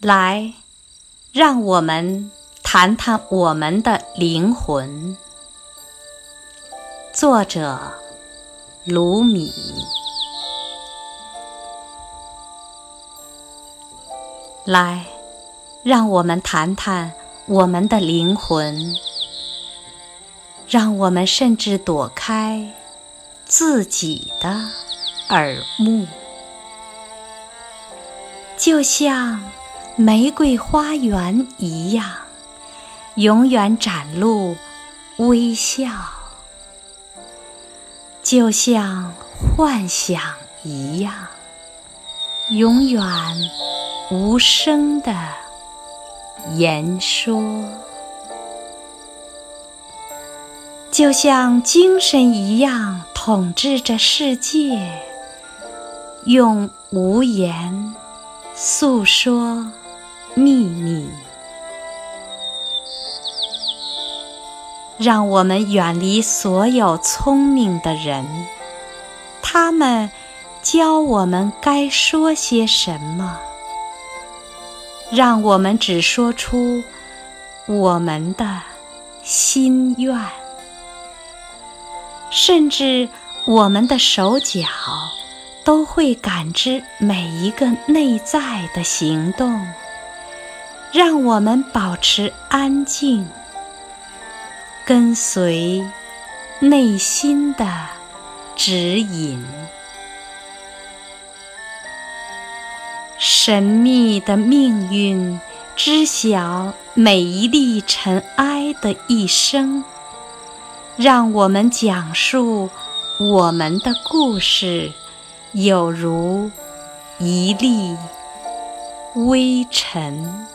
来，让我们谈谈我们的灵魂。作者：卢米。来，让我们谈谈我们的灵魂。让我们甚至躲开自己的耳目，就像。玫瑰花园一样，永远展露微笑，就像幻想一样，永远无声的言说，就像精神一样统治着世界，用无言诉说。秘密，让我们远离所有聪明的人，他们教我们该说些什么。让我们只说出我们的心愿，甚至我们的手脚都会感知每一个内在的行动。让我们保持安静，跟随内心的指引。神秘的命运知晓每一粒尘埃的一生，让我们讲述我们的故事，有如一粒微尘。